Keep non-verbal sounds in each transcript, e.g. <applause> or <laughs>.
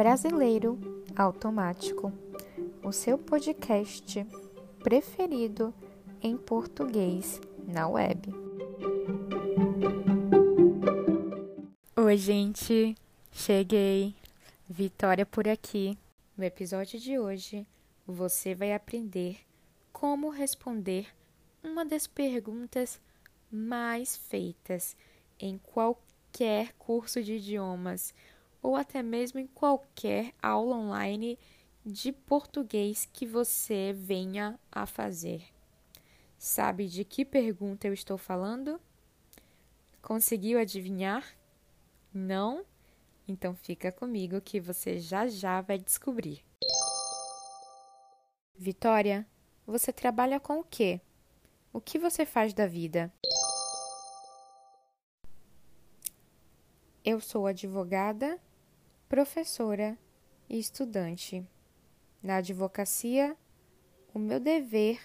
Brasileiro Automático, o seu podcast preferido em português na web. Oi, gente, cheguei. Vitória por aqui. No episódio de hoje, você vai aprender como responder uma das perguntas mais feitas em qualquer curso de idiomas ou até mesmo em qualquer aula online de português que você venha a fazer. Sabe de que pergunta eu estou falando? Conseguiu adivinhar? Não? Então fica comigo que você já já vai descobrir. Vitória, você trabalha com o quê? O que você faz da vida? Eu sou advogada professora e estudante. Na advocacia, o meu dever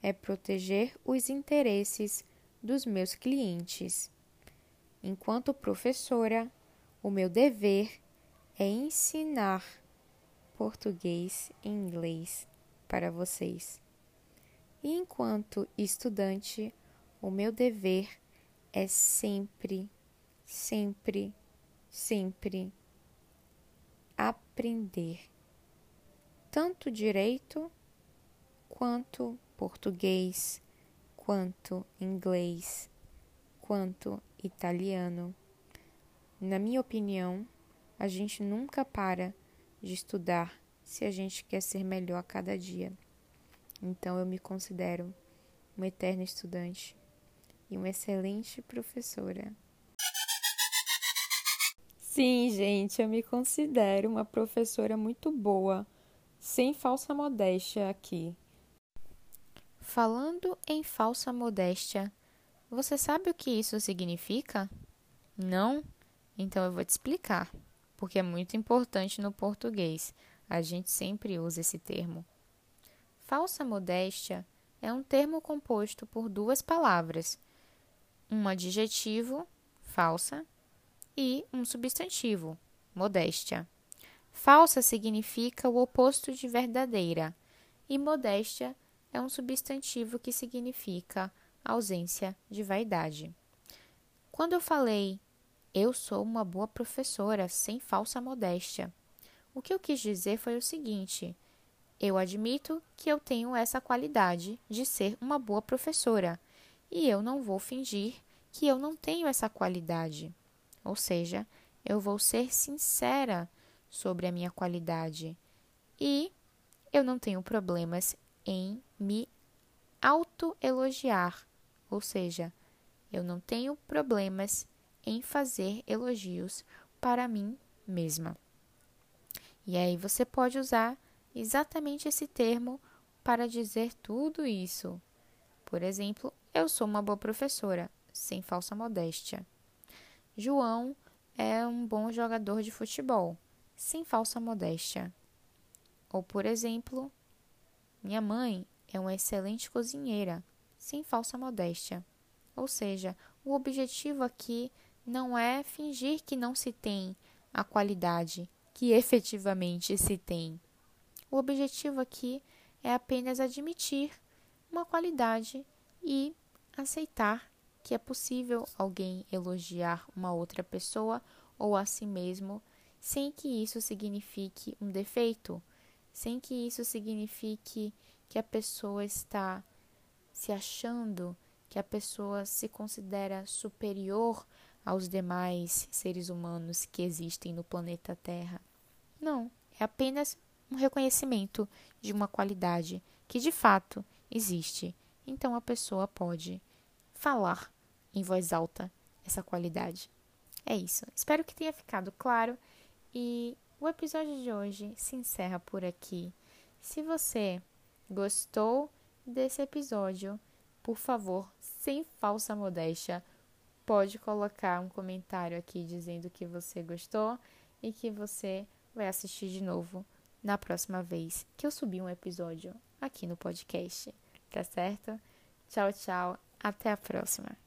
é proteger os interesses dos meus clientes. Enquanto professora, o meu dever é ensinar português e inglês para vocês. E enquanto estudante, o meu dever é sempre, sempre, sempre aprender tanto direito quanto português, quanto inglês, quanto italiano. Na minha opinião, a gente nunca para de estudar se a gente quer ser melhor a cada dia. Então eu me considero uma eterna estudante e uma excelente professora. Sim, gente, eu me considero uma professora muito boa, sem falsa modéstia aqui. Falando em falsa modéstia, você sabe o que isso significa? Não? Então eu vou te explicar, porque é muito importante no português. A gente sempre usa esse termo. Falsa modéstia é um termo composto por duas palavras: um adjetivo, falsa, e um substantivo, modéstia. Falsa significa o oposto de verdadeira, e modéstia é um substantivo que significa ausência de vaidade. Quando eu falei eu sou uma boa professora sem falsa modéstia, o que eu quis dizer foi o seguinte: eu admito que eu tenho essa qualidade de ser uma boa professora, e eu não vou fingir que eu não tenho essa qualidade. Ou seja, eu vou ser sincera sobre a minha qualidade e eu não tenho problemas em me autoelogiar, ou seja, eu não tenho problemas em fazer elogios para mim mesma. E aí você pode usar exatamente esse termo para dizer tudo isso. Por exemplo, eu sou uma boa professora, sem falsa modéstia. João é um bom jogador de futebol, sem falsa modéstia. Ou, por exemplo, minha mãe é uma excelente cozinheira, sem falsa modéstia. Ou seja, o objetivo aqui não é fingir que não se tem a qualidade que <laughs> efetivamente se tem. O objetivo aqui é apenas admitir uma qualidade e aceitar que é possível alguém elogiar uma outra pessoa ou a si mesmo sem que isso signifique um defeito, sem que isso signifique que a pessoa está se achando, que a pessoa se considera superior aos demais seres humanos que existem no planeta Terra. Não, é apenas um reconhecimento de uma qualidade que de fato existe. Então a pessoa pode falar em voz alta essa qualidade. É isso. Espero que tenha ficado claro e o episódio de hoje se encerra por aqui. Se você gostou desse episódio, por favor, sem falsa modéstia, pode colocar um comentário aqui dizendo que você gostou e que você vai assistir de novo na próxima vez que eu subir um episódio aqui no podcast. Tá certo? Tchau, tchau. Até a próxima.